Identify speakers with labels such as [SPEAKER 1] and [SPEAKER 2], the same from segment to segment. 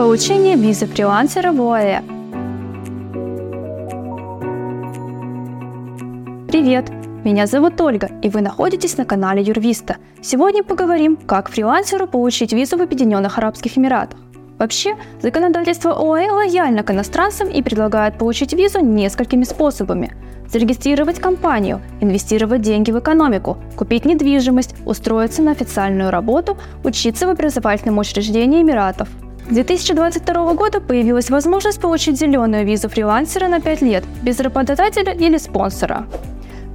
[SPEAKER 1] Получение визы фрилансера в ОАЭ. Привет! Меня зовут Ольга, и вы находитесь на канале Юрвиста. Сегодня поговорим, как фрилансеру получить визу в Объединенных Арабских Эмиратах. Вообще, законодательство ОАЭ лояльно к иностранцам и предлагает получить визу несколькими способами. Зарегистрировать компанию, инвестировать деньги в экономику, купить недвижимость, устроиться на официальную работу, учиться в образовательном учреждении Эмиратов. С 2022 года появилась возможность получить зеленую визу фрилансера на 5 лет без работодателя или спонсора.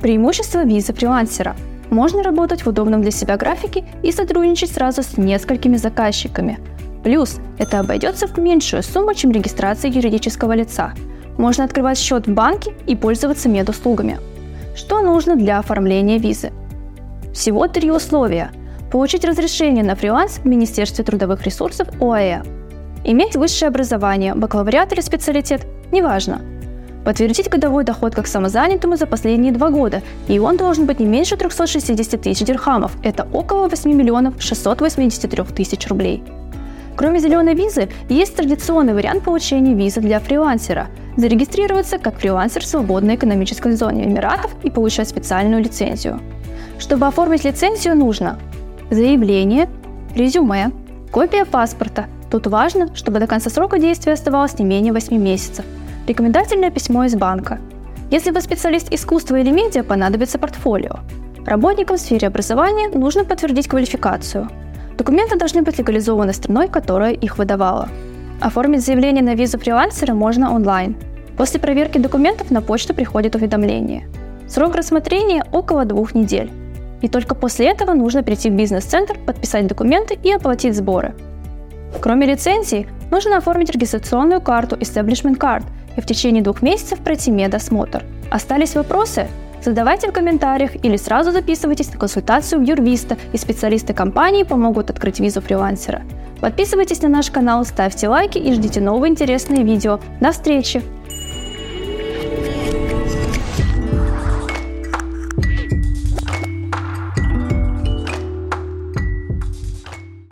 [SPEAKER 1] Преимущество визы фрилансера. Можно работать в удобном для себя графике и сотрудничать сразу с несколькими заказчиками – Плюс это обойдется в меньшую сумму, чем регистрация юридического лица. Можно открывать счет в банке и пользоваться медуслугами. Что нужно для оформления визы? Всего три условия. Получить разрешение на фриланс в Министерстве трудовых ресурсов ОАЭ. Иметь высшее образование, бакалавриат или специалитет – неважно. Подтвердить годовой доход как самозанятому за последние два года, и он должен быть не меньше 360 тысяч дирхамов, это около 8 миллионов 683 тысяч рублей. Кроме зеленой визы, есть традиционный вариант получения визы для фрилансера – зарегистрироваться как фрилансер в свободной экономической зоне Эмиратов и получать специальную лицензию. Чтобы оформить лицензию, нужно заявление, резюме, копия паспорта. Тут важно, чтобы до конца срока действия оставалось не менее 8 месяцев. Рекомендательное письмо из банка. Если вы специалист искусства или медиа, понадобится портфолио. Работникам в сфере образования нужно подтвердить квалификацию – Документы должны быть легализованы страной, которая их выдавала. Оформить заявление на визу фрилансера можно онлайн. После проверки документов на почту приходит уведомление. Срок рассмотрения около двух недель. И только после этого нужно прийти в бизнес-центр, подписать документы и оплатить сборы. Кроме лицензии, нужно оформить регистрационную карту Establishment Card и в течение двух месяцев пройти медосмотр. Остались вопросы? Задавайте в комментариях или сразу записывайтесь на консультацию в Юрвиста, и специалисты компании помогут открыть визу фрилансера. Подписывайтесь на наш канал, ставьте лайки и ждите новые интересные видео. До встречи!